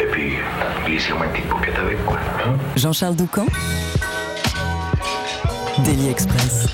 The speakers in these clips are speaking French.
Et puis, glissez-moi une petite paupiette avec, quoi. Jean-Charles Doucan Daily Express.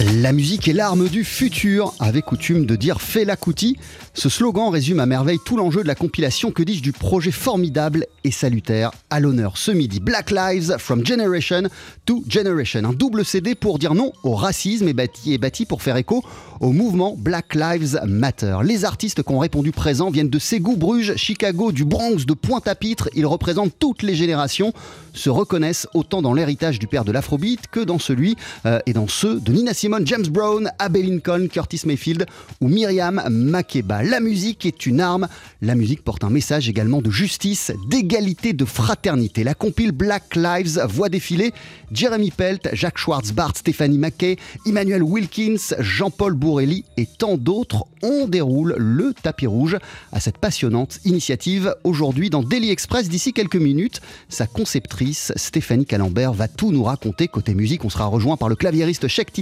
La musique est l'arme du futur, avait coutume de dire Fela Kuti. Ce slogan résume à merveille tout l'enjeu de la compilation, que dis-je, du projet formidable et salutaire à l'honneur ce midi. Black Lives from Generation to Generation. Un double CD pour dire non au racisme et bâti, pour faire écho au mouvement Black Lives Matter. Les artistes qui ont répondu présents viennent de Ségou, Bruges, Chicago, du Bronx, de Pointe-à-Pitre. Ils représentent toutes les générations, se reconnaissent autant dans l'héritage du père de l'afrobeat que dans celui euh, et dans ceux de Nina Simone, James Brown, Abbey Lincoln, Curtis Mayfield ou Myriam Makeba. La musique est une arme, la musique porte un message également de justice, d'égalité, de fraternité. La compile Black Lives voit défiler Jeremy Pelt, Jacques Schwartzbart, Stéphanie Mackay, Emmanuel Wilkins, Jean-Paul Bourrelli et tant d'autres. On déroule le tapis rouge à cette passionnante initiative aujourd'hui dans Daily Express. D'ici quelques minutes, sa conceptrice Stéphanie Calambert va tout nous raconter. Côté musique, on sera rejoint par le claviériste Sheikh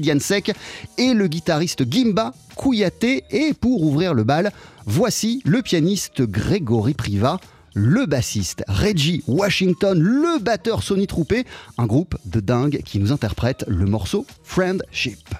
Et le guitariste Gimba Kouyaté. Et pour ouvrir le bal, voici le pianiste Grégory Priva le bassiste Reggie Washington, le batteur Sonny Troupé, un groupe de dingue qui nous interprète le morceau Friendship.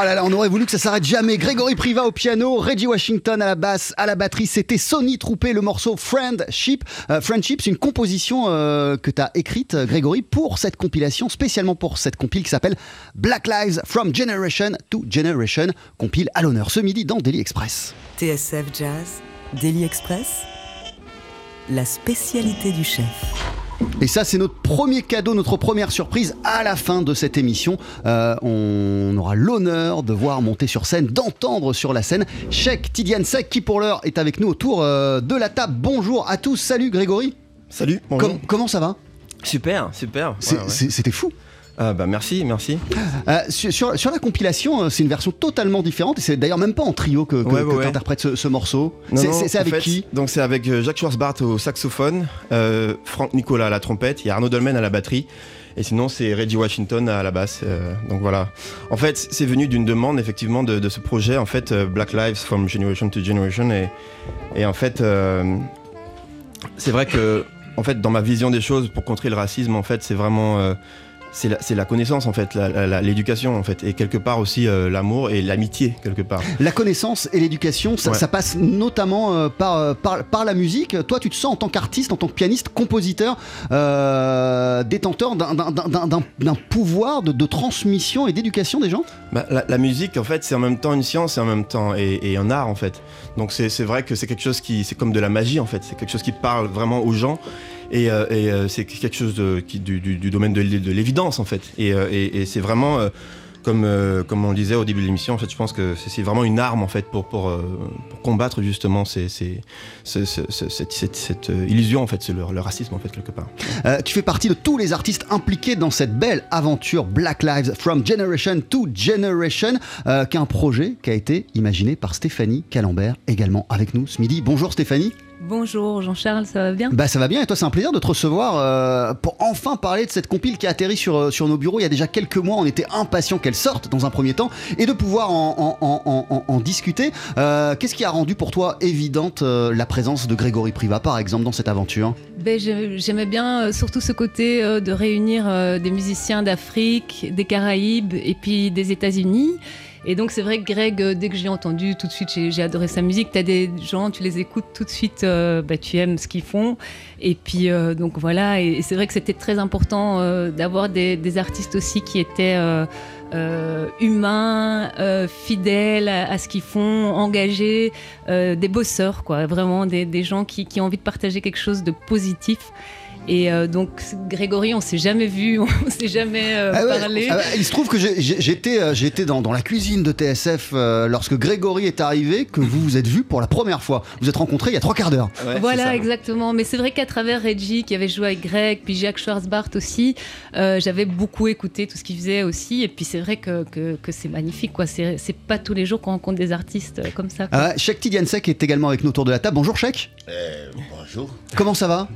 On aurait voulu que ça s'arrête jamais. Grégory Priva au piano, Reggie Washington à la basse, à la batterie. C'était Sonny Troupé, le morceau Friendship. Euh, Friendship, c'est une composition euh, que tu as écrite, euh, Grégory, pour cette compilation, spécialement pour cette compile qui s'appelle Black Lives from Generation to Generation. Compile à l'honneur ce midi dans Daily Express. TSF Jazz, Daily Express, la spécialité du chef. Et ça, c'est notre premier cadeau, notre première surprise à la fin de cette émission. Euh, on aura l'honneur de voir monter sur scène, d'entendre sur la scène Sheikh Tidiane Sek qui pour l'heure est avec nous autour euh, de la table. Bonjour à tous, salut Grégory. Salut, bonjour. Com- comment ça va? Super, super. Ouais. C'était fou. Ah, bah merci, merci. Euh, sur, la compilation, euh, c'est une version totalement différente et c'est d'ailleurs même pas en trio que, que, Ouais, ouais, que ouais. t'interprètes ce, ce morceau. C'est- avec fait, qui? Donc c'est avec euh, Jacques Schwarzbart au saxophone, euh, Franck Nicolas à la trompette, il y a Arnaud Dolmen à la batterie, et sinon c'est Reggie Washington à la basse. euh, donc voilà. En fait, c'est venu d'une demande effectivement de, de ce projet, en fait, Black Lives from Generation to Generation, et, et en fait, c'est vrai que, en fait, dans ma vision des choses, pour contrer le racisme, en fait, c'est vraiment c'est la, connaissance en fait, l'éducation en fait, et quelque part aussi euh, l'amour et l'amitié quelque part. La connaissance et l'éducation, ça, Ouais. ça passe notamment euh, par, euh, par, par la musique. Toi, tu te sens en tant qu'artiste, en tant que pianiste, compositeur, euh, détenteur d'un- pouvoir de, de transmission et d'éducation des gens? Bah, la, la musique, en fait, c'est en même temps une science et en même temps et, et un art, en fait. Donc c'est c'est vrai que c'est quelque chose qui, c'est comme de la magie, en fait. C'est quelque chose qui parle vraiment aux gens et, euh, euh, c'est quelque chose du, domaine de, l'é- de l'évidence, en fait. Et, euh, c'est vraiment comme on le disait au début de l'émission, en fait, je pense que c'est vraiment une arme, en fait, pour combattre justement cette, illusion, en fait, c'est le, racisme, en fait, quelque part. Tu fais partie de tous les artistes impliqués dans cette belle aventure Black Lives from Generation to Generation, euh, qui est un projet qui a été imaginé par Stéphanie Calambert, également avec nous ce midi. Bonjour Stéphanie. Bonjour Jean-Charles, ça va bien? Bah ça va bien et toi c'est un plaisir de te recevoir euh, pour enfin parler de cette compile qui a atterri sur, euh, sur nos bureaux il y a déjà quelques mois. On était impatients qu'elle sorte dans un premier temps et de pouvoir en, en- en- en- en discuter. Euh, Qu'est-ce qui a rendu pour toi évidente euh, la présence de Grégory Priva par exemple dans cette aventure? Ben, j'ai- J'aimais bien surtout ce côté de réunir des musiciens d'Afrique, des Caraïbes et puis des États-Unis. Et donc c'est vrai que Greg, euh, dès que j'ai entendu, tout de suite j'ai adoré sa musique. Tu as des gens, tu les écoutes tout de suite, euh, bah, tu aimes ce qu'ils font. Et puis euh, donc voilà, et, c'est vrai que c'était très important d'avoir des, artistes aussi qui étaient humains, fidèles à, ce qu'ils font, engagés, des bosseurs, quoi. Vraiment des, gens qui ont envie de partager quelque chose de positif. Et euh, donc Grégory, on s'est jamais vu, on s'est jamais euh, Ah ouais, parlé. ah bah, il se trouve que j'étais euh, j'étais dans, dans la cuisine de TSF euh, lorsque Grégory est arrivé, que vous vous êtes vus pour la première fois. Vous vous êtes rencontrés il y a trois quarts d'heure. Voilà, exactement. Mais c'est vrai qu'à travers Reggie, qui avait joué avec Greg, puis Jacques Schwarzbart aussi, euh, j'avais beaucoup écouté tout ce qu'il faisait aussi. Et puis c'est vrai que, que, que c'est magnifique, quoi. C'est c'est pas tous les jours qu'on rencontre des artistes comme ça. quoi. Ah, Tidiansek est également avec nous autour de la table. Bonjour Sheikh. Euh, bonjour, Comment ça va?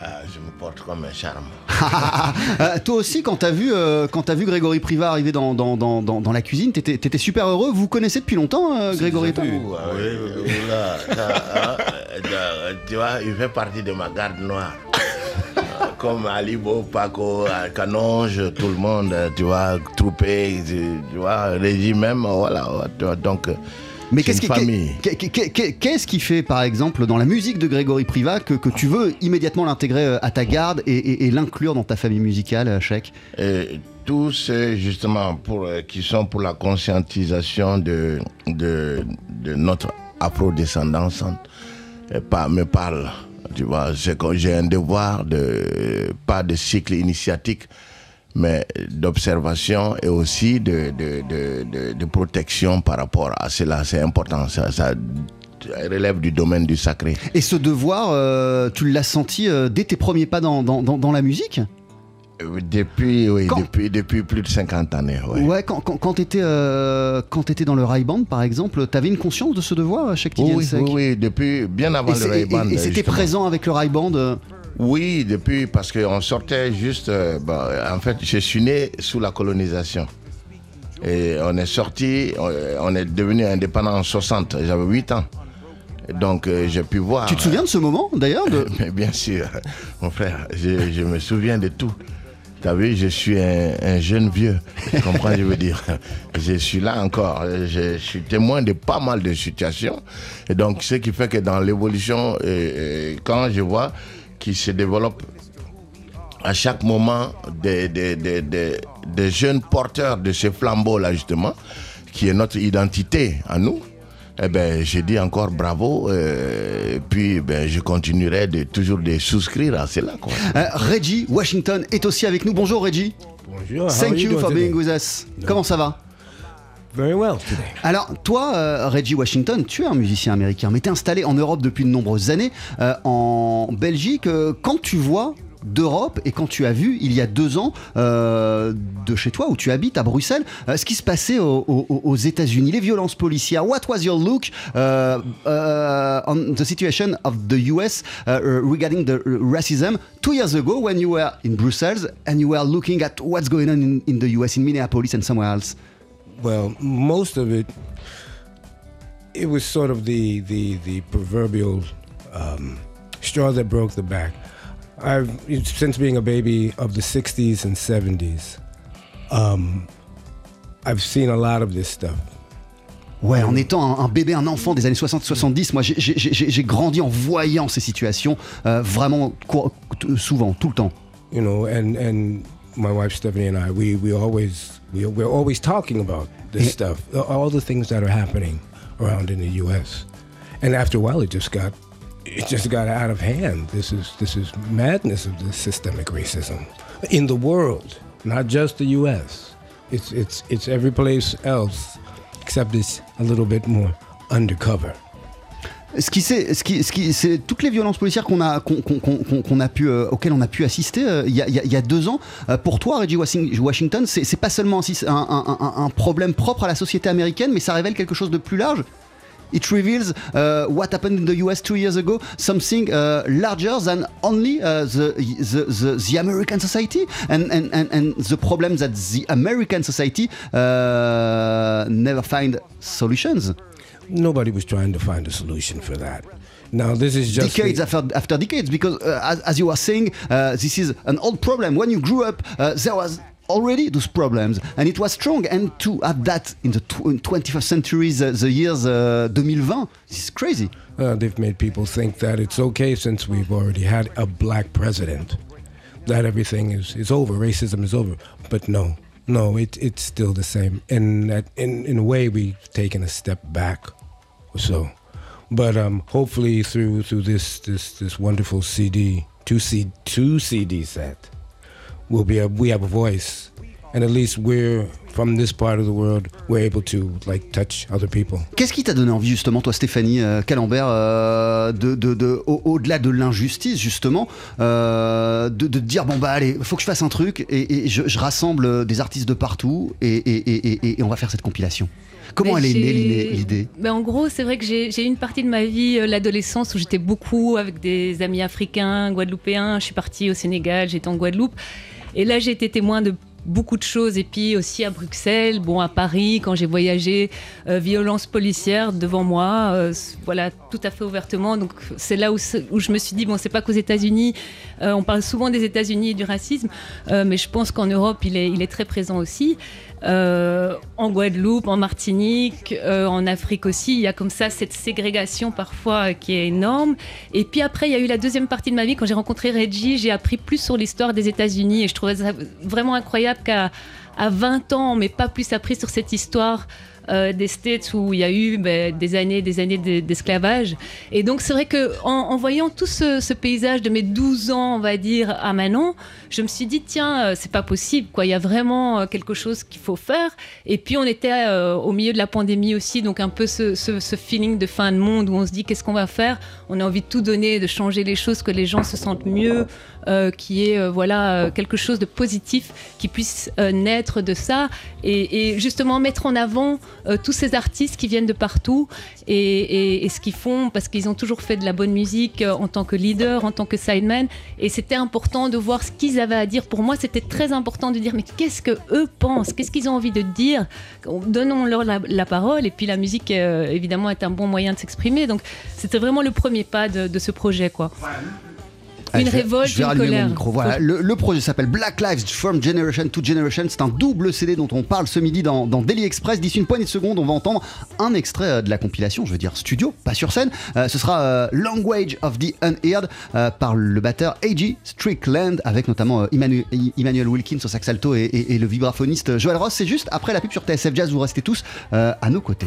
Ah, je me porte comme un charme. Euh, toi aussi, quand t'as vu, euh, quand t'as vu Grégory Priva arriver dans, dans, dans, dans, dans la cuisine, t'étais t'étais super heureux. Vous connaissez depuis longtemps, euh, Grégory ah oui, oui, hein, tu vois, il fait partie de ma garde noire. Comme Alibo, Paco, Canonge, tout le monde, tu vois, Troupé, tu vois, Régime même, voilà, ouais, tu vois, donc... Mais qu'est-ce qui, fait, par exemple, dans la musique de Grégory Priva, que, que tu veux immédiatement l'intégrer euh, à ta garde et, et- et l'inclure dans ta famille musicale, euh, Et tous ceux justement pour, euh, qui sont pour la conscientisation de, de, de notre afro-descendance me parlent. Tu vois, j'ai un devoir de, pas de cycle initiatique, mais d'observation et aussi de, de, de, protection par rapport à cela. C'est important, ça, ça relève du domaine du sacré. Et ce devoir, euh, tu l'as senti euh, dès tes premiers pas dans, dans, dans- dans la musique? Euh, Depuis, oui, Quand- depuis, depuis plus de 50 années. ouais. Ouais, quand, quand, quand t'étais euh, quand t'étais dans le Rai Band, par exemple, t'avais une conscience de ce devoir, Sheikh Oui, Tidiansek oui, oui, depuis bien avant Et le Ray et- Band, et c'était présent avec le Rai Band euh, Oui, depuis, parce qu'on sortait juste. euh, bon, en fait, je suis né sous la colonisation. Et on est sorti, on, on est devenu indépendant en 60. J'avais 8 ans. Donc, euh, j'ai pu voir. Tu te souviens de ce moment, d'ailleurs de... Mais bien sûr, mon frère, je, je me souviens de tout. T'as vu, je suis un, un jeune vieux. Tu comprends, je veux dire? Je suis là encore. Je, je suis témoin de pas mal de situations. Et donc, ce qui fait que dans l'évolution, euh, euh, quand je vois qu'il se développe à chaque moment des, des, des, des, des jeunes porteurs de ce flambeau-là, justement, qui est notre identité à nous, eh ben, je dis encore bravo. euh, et puis, ben, je continuerai de toujours de souscrire à cela. Quoi. Euh, Reggie Washington est aussi avec nous. Bonjour Reggie. Bonjour. Thank you for today? being with us. Comment ça va? Very well today. Alors, toi, euh, Reggie Washington, tu es un musicien américain, mais tu es installé en Europe depuis de nombreuses années, euh, en Belgique. Euh, quand tu vois d'Europe et quand tu as vu il y a deux ans de chez toi où tu habites à Bruxelles ce qui se passait au- au- aux États-Unis les violences policières what was your look uh, uh, on the situation of the US uh, regarding the racism two years ago when you were in Brussels and you were looking at what's going on in, in the US in Minneapolis and somewhere else? Well, most of it, it was sort of the the the proverbial um, straw that broke the back. I've since being a baby of the '60s and '70s, um, I've seen a lot of this stuff. Ouais, en étant un, un bébé, un enfant des années 60-70, moi j'ai- grandi en voyant ces situations euh, vraiment souvent, tout le temps. you know, and and my wife Stephanie and I, we we always we we're always talking about this stuff, uh, all the things that are happening around in the U.S. And after a while, it just got it just got out of hand. This is this is madness of this systemic racism in the world, not just the U.S. It's it's it's every place else, except it's a little bit more undercover. Ce qui, c'est, c'est toutes les violences policières auxquelles on a pu assister euh, il y, a, deux ans. Euh, pour toi, Reggie Washing- Washington, c'est, pas seulement un problème propre à la société américaine, mais ça révèle quelque chose de plus large. It reveals uh, what happened in the US two years ago, something uh, larger than only uh, the, the, the the American society and, and, and, and the problem that the American society uh, never find solutions. Nobody was trying to find a solution for that. Now this is just decades after, after decades because uh, as, as you were saying uh, this is an old problem when you grew up uh, there was already those problems and it was strong and to have that in the tw- in 21st century the, the years uh, 2020 this is crazy Uh, they've made people think that it's okay since we've already had a black president, that everything is, is over, racism is over. But no, no, it, it's still the same. And that in, in a way, we've taken a step back so. But um, hopefully, through through this this this wonderful CD, two C two CD set, we'll be a, we have a voice, and at least we're from this part of the world, we're able to like touch other people. Qu'est-ce qui t'a donné envie justement, toi Stéphanie euh, Calambert, euh, de, de, de- au- au-delà de l'injustice justement, euh, de, de dire bon bah allez, faut que je fasse un truc et, et je, je rassemble des artistes de partout et- et- et on va faire cette compilation? Comment elle est née l'idée- Ben, En gros, c'est vrai que j'ai eu une partie de ma vie, euh, l'adolescence, où j'étais beaucoup avec des amis africains, guadeloupéens. Je suis partie au Sénégal, j'étais en Guadeloupe. Et là, j'ai été témoin de beaucoup de choses. Et puis aussi à Bruxelles, bon, à Paris, quand j'ai voyagé, euh, violence policière devant moi, euh, voilà, tout à fait ouvertement. Donc c'est là où, je me suis dit, bon, c'est pas qu'aux États-Unis, euh, on parle souvent des États-Unis et du racisme, mais je pense qu'en Europe, il est, il est très présent aussi. Euh, en Guadeloupe, en Martinique, euh, en Afrique aussi, il y a comme ça cette ségrégation parfois euh, qui est énorme. Et puis après, il y a eu la deuxième partie de ma vie quand j'ai rencontré Reggie, j'ai appris plus sur l'histoire des États-Unis et je trouvais vraiment incroyable qu'à à 20 ans, on m'ait pas plus appris sur cette histoire. euh, des States où il y a eu ben, des années des années de- d'esclavage. Et donc c'est vrai que en, voyant tout ce, paysage de mes 12 ans, on va dire, à Manon, je me suis dit, tiens, euh, c'est pas possible, quoi. Il y a vraiment euh, quelque chose qu'il faut faire. Et puis on était au milieu de la pandémie aussi, donc un peu ce- ce feeling de fin de monde où on se dit, qu'est-ce qu'on va faire? On a envie de tout donner, de changer les choses, que les gens se sentent mieux, euh, qui est euh, voilà euh, quelque chose de positif qui puisse naître de ça et, justement mettre en avant tous ces artistes qui viennent de partout et, ce qu'ils font parce qu'ils ont toujours fait de la bonne musique en tant que leader, en tant que sideman et c'était important de voir ce qu'ils avaient à dire. Pour moi, c'était très important de dire mais qu'est-ce que eux pensent, qu'est-ce qu'ils ont envie de dire, donnons-leur la, parole et puis la musique évidemment est un bon moyen de s'exprimer. Donc c'était vraiment le premier pas de, ce projet quoi. Une je vais- révolte, je vais une colère. micro. Voilà. Le, le projet s'appelle Black Lives from Generation to Generation. C'est un double CD dont on parle ce midi dans, dans Daily Express. D'ici une poignée de secondes, on va entendre un extrait euh, de la compilation, je veux dire studio, pas sur scène. Euh, ce sera euh, Language of the Unheard euh, par le batteur A.G. Strickland avec notamment Emmanuel, Emmanuel Wilkins au sax alto et, et- et le vibraphoniste Joel Ross. C'est juste après la pub sur TSF Jazz. Vous restez tous à nos côtés.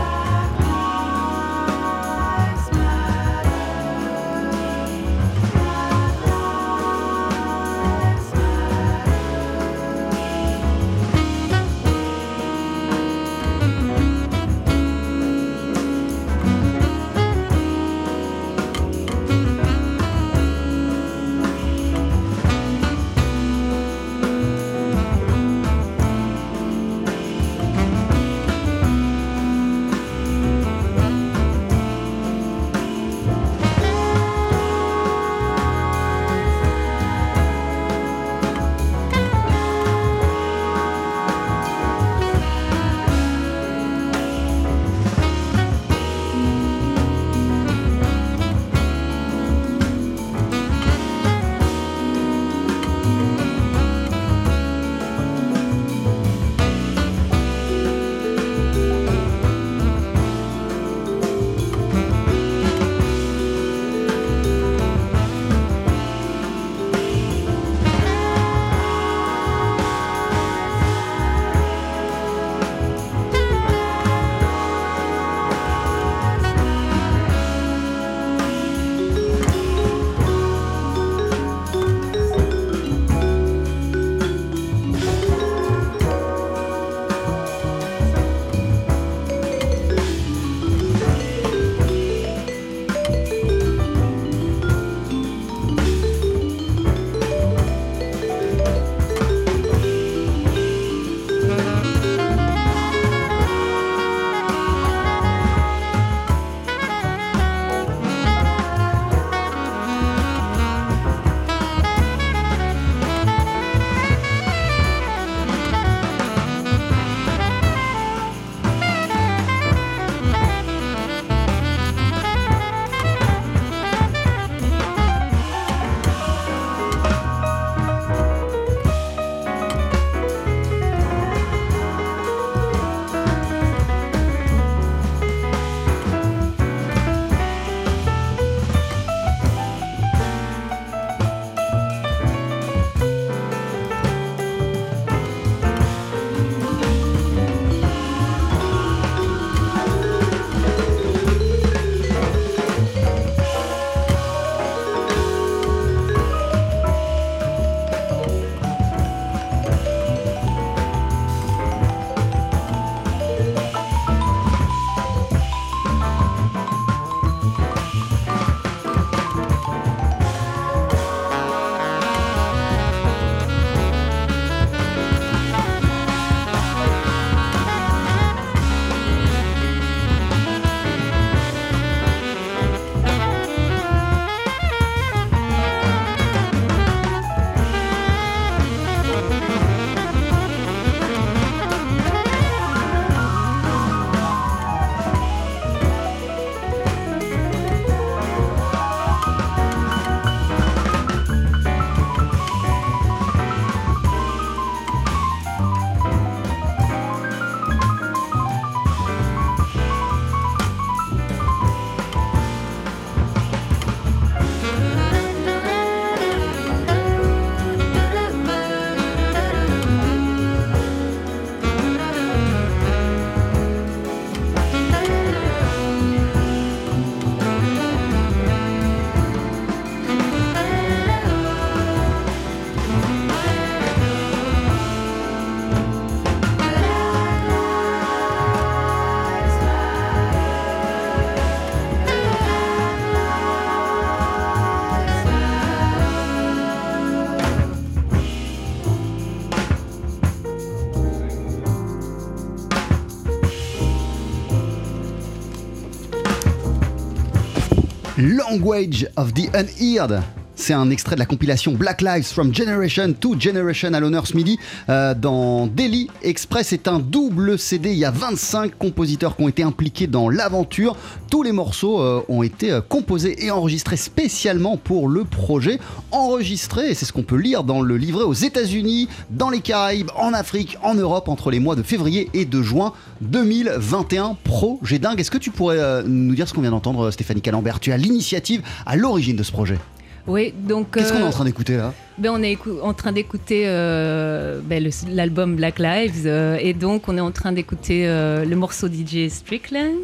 Language of the Unheard. C'est un extrait de la compilation Black Lives from Generation to Generation à l'honneur ce midi euh, dans Daily Express. C'est un double CD. Il y a 25 compositeurs qui ont été impliqués dans l'aventure. Tous les morceaux euh, ont été euh, composés et enregistrés spécialement pour le projet. Enregistrés, et c'est ce qu'on peut lire dans le livret, aux États-Unis, dans les Caraïbes, en Afrique, en Europe, entre les mois de février et de juin 2021. Projet dingue. Est-ce que tu pourrais nous dire ce qu'on vient d'entendre, Stéphanie Calambert? Tu as l'initiative à l'origine de ce projet. Oui, donc. Qu'est-ce qu'on est en euh, train d'écouter là? ben, On est en train d'écouter euh, ben, l'album Black Lives euh, et donc on est en train d'écouter euh, le morceau DJ Strickland.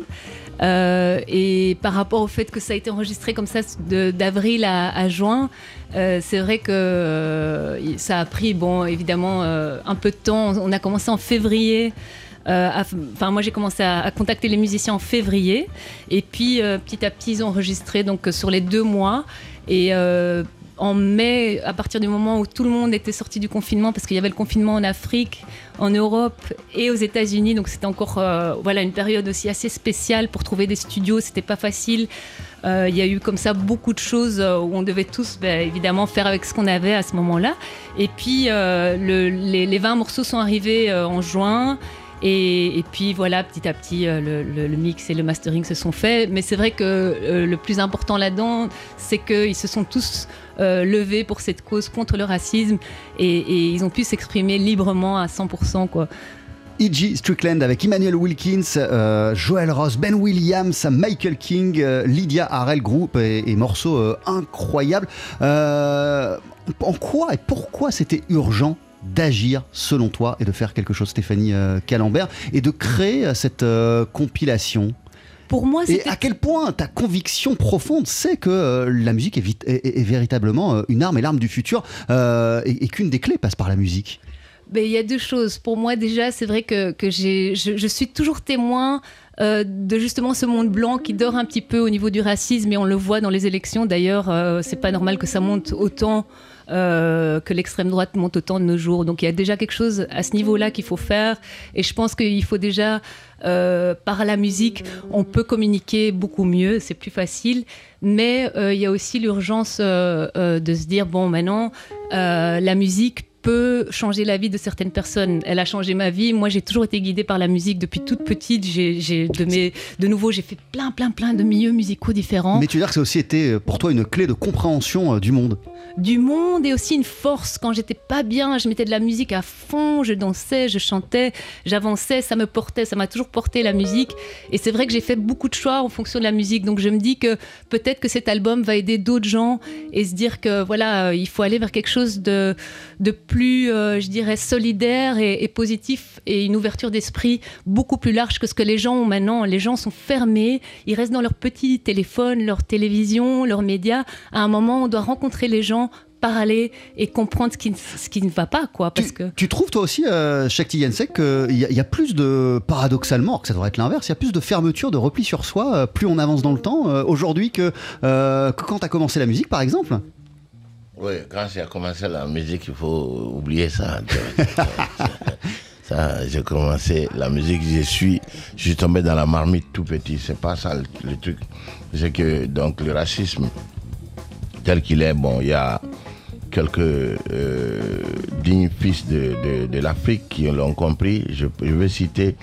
Et par rapport au fait que ça a été enregistré comme ça de- d'avril à, à juin, c'est vrai que ça a pris, bon, évidemment, un peu de temps. On a commencé en février. Enfin, moi, j'ai commencé à, à contacter les musiciens en février, et puis petit à petit, ils ont enregistré donc sur les deux mois. Et euh, en mai, à partir du moment où tout le monde était sorti du confinement, parce qu'il y avait le confinement en Afrique, en Europe et aux États-Unis, donc c'était encore euh, voilà une période aussi assez spéciale pour trouver des studios. C'était pas facile. Euh, Il y a eu comme ça beaucoup de choses où on devait tous ben, évidemment faire avec ce qu'on avait à ce moment-là. Et puis le- les, les 20 morceaux sont arrivés en juin. Et, puis voilà, petit à petit, euh, le, mix et le mastering se sont faits. Mais c'est vrai que euh, le plus important là-dedans, c'est qu'ils se sont tous euh, levés pour cette cause contre le racisme et, ils ont pu s'exprimer librement à 100%. Quoi. E.G. Strickland avec Emmanuel Wilkins, euh, Joel Ross, Ben Williams, Michael King, Lydia Harrell, groupe et, morceaux incroyables. En quoi et pourquoi c'était urgent d'agir selon toi et de faire quelque chose, Stéphanie euh, Calambert, et de créer euh, cette euh, compilation Pour moi, Et à quel point ta conviction profonde c'est que euh, la musique est, vite- est- est- est véritablement euh, une arme et l'arme du futur euh, et, et qu'une des clés passe par la musique Ben, Il y a deux choses. Pour moi, déjà, c'est vrai que, que j'ai, je, je suis toujours témoin euh, de justement ce monde blanc qui dort un petit peu au niveau du racisme et on le voit dans les élections. D'ailleurs, euh, c'est pas normal que ça monte autant. euh, que l'extrême droite monte autant de nos jours. Donc il y a déjà quelque chose à ce niveau-là qu'il faut faire. Et je pense qu'il faut déjà, euh, par la musique, on peut communiquer beaucoup mieux, c'est plus facile. Mais il y a aussi l'urgence de se dire, bon, maintenant, la musique peut changer la vie de certaines personnes. Elle a changé ma vie. Moi, j'ai toujours été guidée par la musique depuis toute petite. J'ai, de, mes, de nouveau, j'ai fait plein, plein, plein de milieux musicaux différents. Mais tu veux dire que ça a aussi été euh, pour toi une clé de compréhension euh, du monde? Du monde et aussi une force. Quand j'étais pas bien, je mettais de la musique à fond, je dansais, je chantais, j'avançais, ça me portait, ça m'a toujours porté la musique. Et c'est vrai que j'ai fait beaucoup de choix en fonction de la musique. Donc je me dis que peut-être que cet album va aider d'autres gens et se dire que voilà, euh, il faut aller vers quelque chose de, de plus, euh, je dirais, solidaire et, et positif et une ouverture d'esprit beaucoup plus large que ce que les gens ont maintenant. Les gens sont fermés, ils restent dans leur petit téléphone, leur télévision, leurs médias. À un moment, on doit rencontrer les gens parler et comprendre ce qui, ne- ce qui ne va pas, quoi. Parce que Tu trouves toi aussi, euh, Shakti Yensek, qu'il y, a- il y a plus de, paradoxalement, alors que ça devrait être l'inverse, il y a plus de fermeture, de repli sur soi, euh, plus on avance dans le temps, euh, aujourd'hui que, euh, que quand tu as commencé la musique, par exemple Oui, quand j'ai commencé la musique, il faut oublier ça. ça, j'ai commencé la musique, je suis, je suis tombé dans la marmite tout petit. C'est pas ça le, le truc. C'est que donc le racisme tel qu'il est, bon, il y a quelques euh, dignes fils de, l'Afrique qui l'ont compris. Je, je vais citer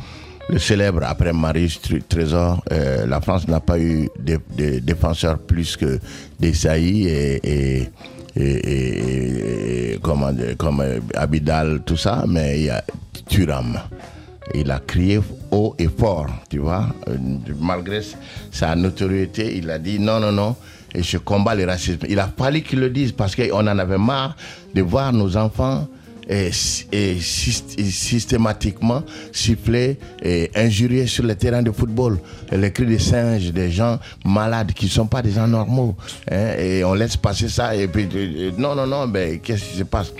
le célèbre après Marius Tr- Trésor. euh, la France n'a pas eu de, de défenseurs plus que des Sailly et, et, comme euh, Abidal, tout ça, mais il y a Turam. Il a crié haut et fort, tu vois. Malgré sa notoriété, il a dit non, non, non, et je combats le racisme. Il a fallu qu'il le dise parce qu'on en avait marre de voir nos enfants et syst- et systématiquement siffler et injurier sur le terrain de football. Les cris des singes, des gens malades qui ne sont pas des gens normaux. hein, et on laisse passer ça et puis euh, non, non, non, mais qu'est-ce qui se passe?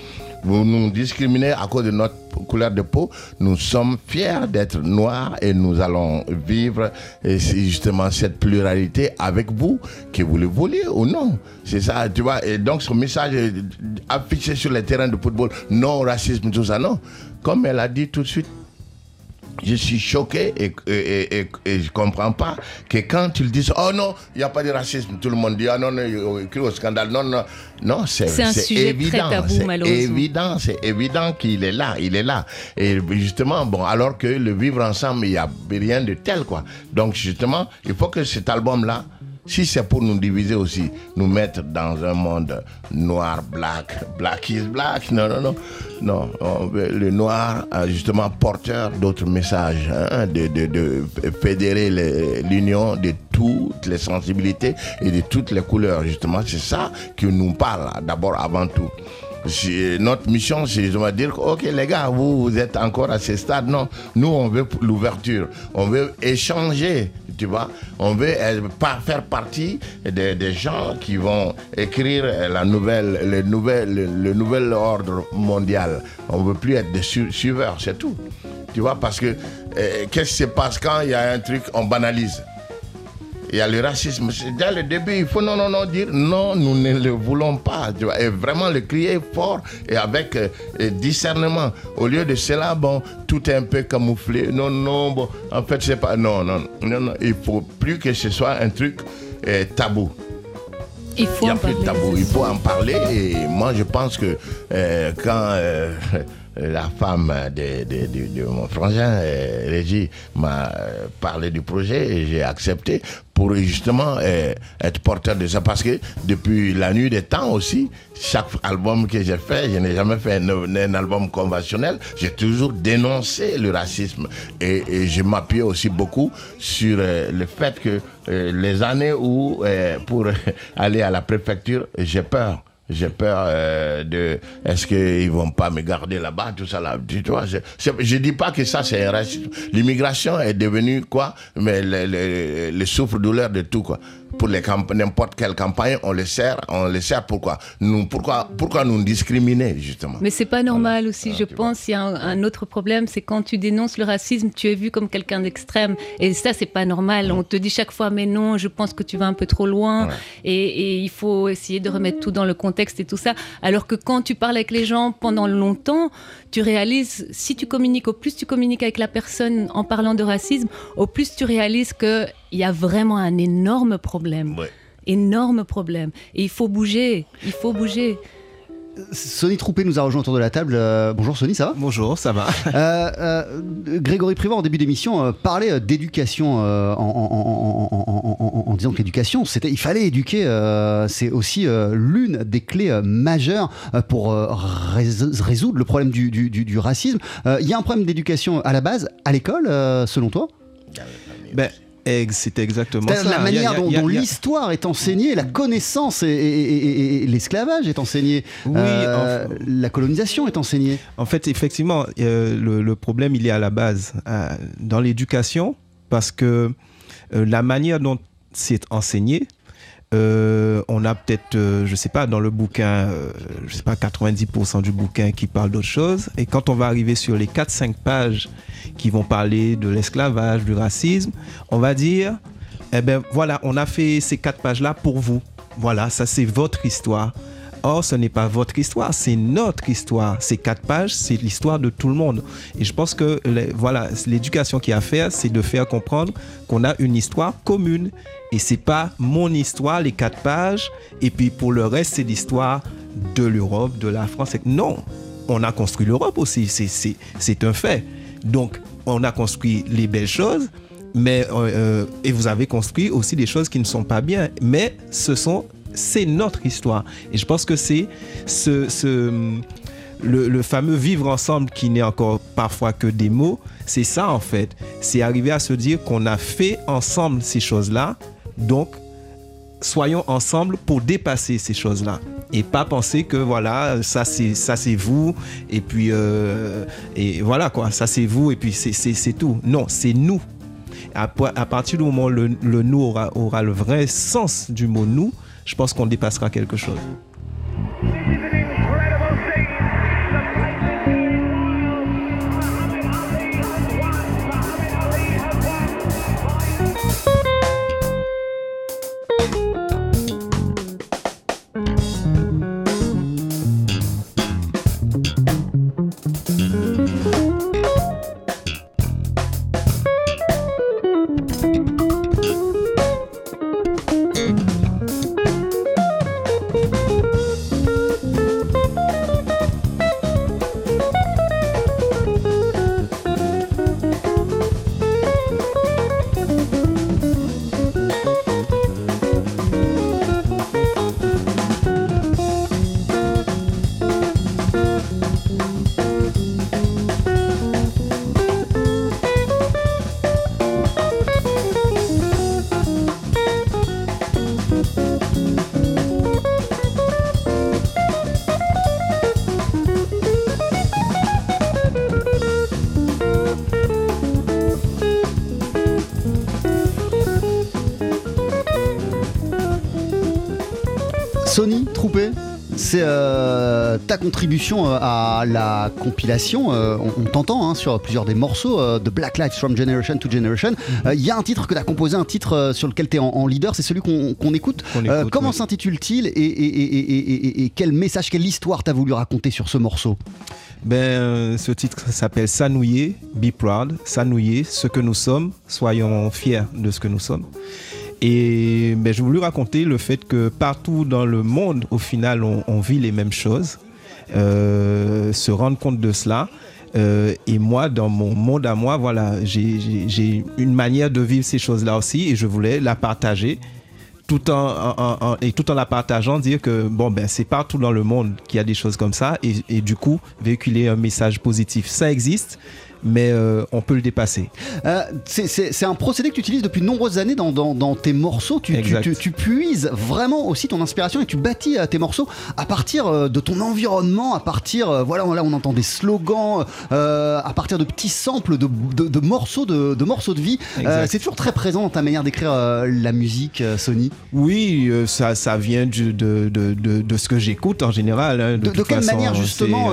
Vous nous discriminez à cause de notre couleur de peau. Nous sommes fiers d'être noirs et nous allons vivre justement cette pluralité avec vous, que vous le vouliez ou non. C'est ça, tu vois. Et donc, ce message affiché sur les terrains de football, non racisme, tout ça, non. Comme elle a dit tout de suite, je suis choqué et, et, et, et je comprends pas que quand tu le dis, oh non, il n'y a pas de racisme, tout le monde dit, ah non, non, il au scandale, non, non, non, c'est évident, c'est évident, c'est évident qu'il est là, il est là. Et justement, bon, alors que le vivre ensemble, il n'y a rien de tel, quoi. Donc, justement, il faut que cet album-là, si c'est pour nous diviser aussi, nous mettre dans un monde noir, black, black is black, non, non, non, non, le noir, euh, justement, porteur d'autres messages, hein, de, de, de fédérer l'union de toutes les sensibilités et de toutes les couleurs, justement, c'est ça qui nous parle d'abord avant tout. C'est- Notre mission, c'est de dire, ok les gars, vous, vous êtes encore à ce stade. Non, nous, on veut l'ouverture. On veut échanger, tu vois. On veut euh, pas faire partie des, gens qui vont écrire euh, la nouvelle, le, nouvel, le, nouvel ordre mondial. On veut plus être des su- suiveurs, c'est tout. Tu vois, parce que euh, qu'est-ce qui se passe quand il y a un truc, on banalise? Il y a le racisme. Dès le début, il faut non, non, non dire non, nous ne le voulons pas. Tu vois, et vraiment le crier fort et avec euh, discernement. Au lieu de cela, bon, tout est un peu camouflé. Non, non, bon, en fait, c'est pas. Non, non, non, non. Il faut plus que ce soit un truc euh, tabou. Il faut Il n'y a plus de tabou, il faut en parler. Et moi, je pense que euh, quand la femme de, de- de- de mon frangin, euh, Régis, m'a euh, parlé du projet, et j'ai accepté pour justement euh, être porteur de ça. Parce que depuis la nuit des temps aussi, chaque album que j'ai fait, je n'ai jamais fait un, album conventionnel, j'ai toujours dénoncé le racisme. Et, et je m'appuie aussi beaucoup sur euh, le fait que euh, les années où, euh, pour aller à la préfecture, j'ai peur. J'ai peur euh, de est-ce qu'ils vont pas me garder là-bas, tout ça là. Tu vois, je, je, dis pas que ça c'est. L'immigration est devenue quoi? Mais le, le, le souffre-douleur de tout quoi. Pour les n'importe quelle campagne, on le sert, on sert pourquoi? Nous, pourquoi, pourquoi nous discriminer justement? Mais c'est pas normal aussi, je pense. Il y a un, un autre problème, c'est quand tu dénonces le racisme, tu es vu comme quelqu'un d'extrême. Et ça, c'est pas normal. On te dit chaque fois, mais non, je pense que tu vas un peu trop loin. Et, et il faut essayer de remettre tout dans le contexte et tout ça. Alors que quand tu parles avec les gens pendant longtemps, tu réalises, si tu communiques, au plus tu communiques avec la personne en parlant de racisme, au plus tu réalises qu'il y a vraiment un énorme problème. Énorme problème. Et il faut bouger. Il faut bouger. Sonny Troupé nous a rejoint autour de la table. Euh, bonjour Sonny, ça va? Bonjour, ça va. Euh, euh, Grégory Privat, en début d'émission, euh, parlait d'éducation euh, en, en- en- en- en- en- en disant que l'éducation, c'était, il fallait éduquer. euh, c'est aussi euh, l'une des clés euh, majeures pour euh, rés- résoudre le problème du, du- du- du racisme. Euh, Il y a un problème d'éducation à la base, à l'école, euh, selon toi? Ben, c'est exactement ça. la manière a- dont, l'histoire est enseignée, la connaissance et, et- et- et- et l'esclavage est enseigné, Oui, Euh, la colonisation est enseignée. En fait, effectivement, euh, le, le problème, il est à la base, euh, dans l'éducation, parce que la manière dont c'est enseigné, euh, on a peut-être, euh, je sais pas, dans le bouquin, euh, je sais pas, 90% du bouquin qui parle d'autre chose. Et quand on va arriver sur les 4-5 pages qui vont parler de l'esclavage, du racisme, on va dire, eh ben voilà, on a fait ces quatre pages-là pour vous. Voilà, ça c'est votre histoire. Or, ce n'est pas votre histoire, c'est notre histoire. Ces quatre pages, c'est l'histoire de tout le monde. Et je pense que les- voilà, l'éducation qu'il y a à faire, c'est de faire comprendre qu'on a une histoire commune. Et c'est pas mon histoire, les quatre pages, et puis pour le reste, c'est l'histoire de l'Europe, de la France. Non, on a construit l'Europe aussi, c'est un fait. Donc, on a construit les belles choses, mais euh, euh, et vous avez construit aussi des choses qui ne sont pas bien. Mais ce sont, c'est notre histoire. Et je pense que c'est ce, le, fameux vivre ensemble qui n'est encore parfois que des mots. C'est ça en fait. C'est arriver à se dire qu'on a fait ensemble ces choses-là. Donc, soyons ensemble pour dépasser ces choses-là et pas penser que voilà ça c'est ça c'est vous et puis euh, et voilà quoi ça c'est vous et puis c'est tout non c'est nous à, à partir du moment où le, le nous aura, aura le vrai sens du mot nous je pense qu'on dépassera quelque chose C'est euh, ta contribution euh, à la compilation. Euh, on, on t'entend hein, sur plusieurs des morceaux euh, de Black Lives from Generation to Generation. Il y a un titre que tu as composé, un titre sur lequel tu es en, en leader, c'est celui qu'on écoute. Comment s'intitule-t-il et, et- et- et- et- et quel message, quelle histoire t'as voulu raconter sur ce morceau? Ben, ce titre s'appelle S'annouiller, Be Proud, S'annouiller, ce que nous sommes, soyons fiers de ce que nous sommes. Et ben, je voulais raconter le fait que partout dans le monde, au final, on, vit les mêmes choses, euh, se rendre compte de cela. Euh, et moi, dans mon monde à moi, voilà, j'ai- une manière de vivre ces choses-là aussi et je voulais la partager tout en, et tout en la partageant, dire que bon ben c'est partout dans le monde qu'il y a des choses comme ça et du coup véhiculer un message positif. Ça existe, mais euh, on peut le dépasser. Euh, c'est- un procédé que tu utilises depuis de nombreuses années dans, dans- dans tes morceaux. Tu, tu, Exact. tu- tu puises vraiment aussi ton inspiration et tu bâtis euh, tes morceaux à partir de ton environnement, à partir, voilà, là on entend des slogans, euh, à partir de petits samples de, de- de morceaux de, de morceaux de vie. C'est toujours très présent dans ta manière d'écrire la musique, Sony. Oui, ça, ça vient du- de, ce que j'écoute en général. hein. De, quelle façon, manière justement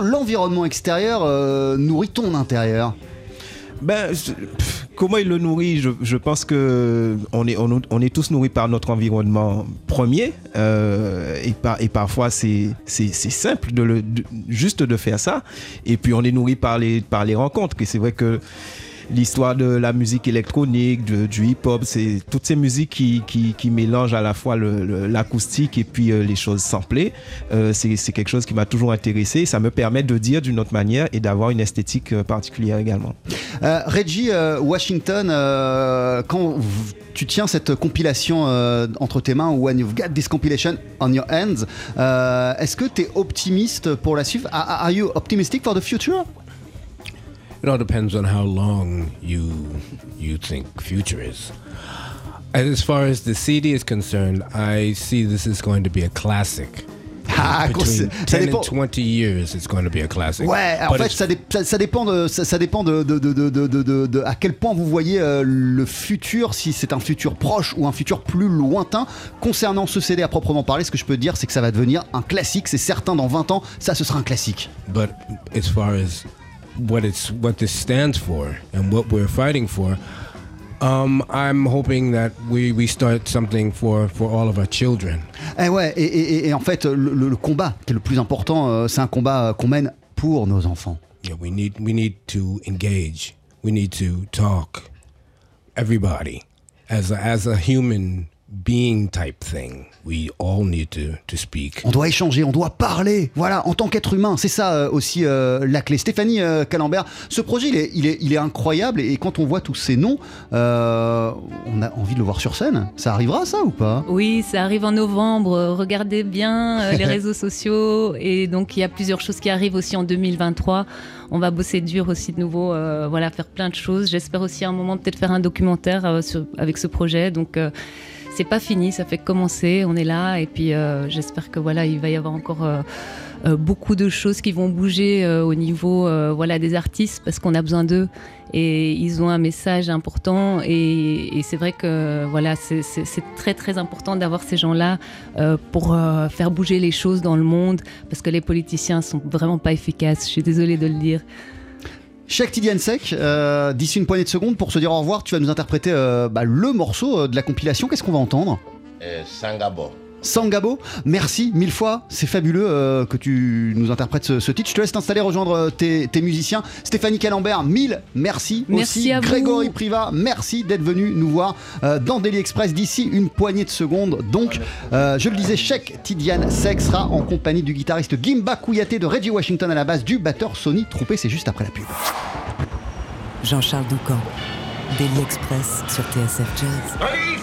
l'environnement extérieur nourrit ton Ben, comment il le nourrit? Je, pense que on est, on, est tous nourris par notre environnement premier euh, et, par, et parfois c'est simple de le, juste de faire ça. Et puis on est nourri par les, par les rencontres. Et c'est vrai que l'histoire de la musique électronique, du hip-hop, c'est toutes ces musiques qui, qui, qui mélangent à la fois l'acoustique et puis euh, les choses samplées. Euh, c'est quelque chose qui m'a toujours intéressé. Ça me permet de dire d'une autre manière et d'avoir une esthétique euh, particulière également. Euh, Reggie Washington, quand tu tiens cette compilation entre tes mains, When You've Got This Compilation on Your Hands, est-ce que tu es optimiste pour la suite are, are you optimistic for the future? It all depends on how long you you think future is. As far as the CD is concerned, I see this is going to be a classic. Ah, Between ça 10 dépend- and 20 years, it's going to be a classic. Ouais, en But fait, it's- ça, dé- ça- ça dépend, de, ça, ça dépend de, de- de- de- de- de- de- de- à quel point vous voyez euh, le futur, si c'est un futur proche ou un futur plus lointain. Concernant ce CD à proprement parler, ce que je peux dire, c'est que ça va devenir un classique. C'est certain, dans 20 ans, ça, ce sera un classique. but as far as what it's what this stands for and what we're fighting for um, i'm hoping that we, we start something for, for all of our children Eh ouais, et, et- et- en fait, le, le- combat qui est le plus important, euh, c'est un combat qu'on mène pour nos enfants. yeah, we need we need to engage we need to talk everybody as a, as a human being type thing we all need to, to speak On doit échanger, on doit parler. Voilà, en tant qu'être humain, c'est ça euh, aussi euh, la clé. Stéphanie euh, Calambert, ce projet, il est, il, est, il est incroyable. Et quand on voit tous ces noms, euh, on a envie de le voir sur scène. Ça arrivera, ça ou pas? Oui, ça arrive en novembre. Regardez bien euh, les réseaux sociaux. Et donc, il y a plusieurs choses qui arrivent aussi en 2023. On va bosser dur aussi de nouveau, euh, voilà, faire plein de choses. J'espère aussi à un moment peut-être faire un documentaire euh, sur- avec ce projet. Donc, euh, c'est pas fini, ça fait commencer. On est là. Et puis, euh, j'espère que voilà, il va y avoir encore. euh, euh, beaucoup de choses qui vont bouger au niveau voilà des artistes parce qu'on a besoin d'eux et ils ont un message important et, et c'est vrai que voilà c'est- très très important d'avoir ces gens-là pour faire bouger les choses dans le monde parce que les politiciens sont vraiment pas efficaces. Je suis désolée de le dire. Cheikh Tidiane Sek, euh, d'ici une poignée de secondes, pour se dire au revoir, tu vas nous interpréter euh, bah, le morceau euh, de la compilation. Qu'est-ce qu'on va entendre? Euh, Sangabo. Sangabo, merci mille fois, c'est fabuleux euh, que tu nous interprètes ce, ce titre. Je te laisse t'installer, rejoindre euh, tes, tes musiciens. Stéphanie Calambert, mille merci, Merci aussi. à vous. Grégory Priva, merci d'être venu nous voir euh, dans Daily Express d'ici une poignée de secondes. Donc, euh, je le disais, Cheikh Tidiane Sek sera en compagnie du guitariste Gimba Kouyaté de Reggie Washington à la base, du batteur Sony Troupé. C'est juste après la pub. Jean-Charles Doucan, Daily Express sur TSF Jazz. Allez,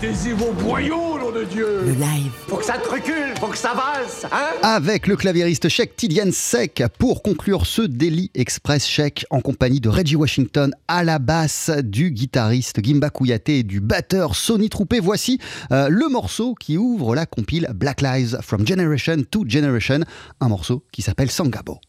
Mettez-y vos boyaux, nom de Dieu Le live. Faut que ça te recule, faut que ça valse, hein Avec le claviériste Cheikh Tidiane Sek pour conclure ce Daily Express Cheikh en compagnie de Reggie Washington à la basse, du guitariste Gimba Kouyaté et du batteur Sony Troupé. Voici euh, le morceau qui ouvre la compile Black Lives from Generation to Generation, un morceau qui s'appelle Sangabo.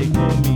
everybody will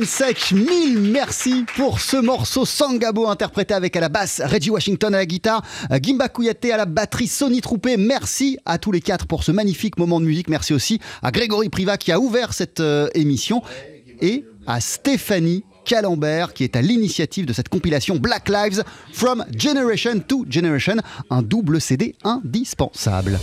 Sek, mille merci pour ce morceau Sangabo interprété avec à la basse Reggie Washington à la guitare, Gimba Kouyaté à la batterie, Sony Troupé. Merci à tous les quatre pour ce magnifique moment de musique. Merci aussi à Grégory Priva qui a ouvert cette euh, émission et à Stéphanie Calambert qui est à l'initiative de cette compilation Black Lives From Generation to Generation, un double CD indispensable.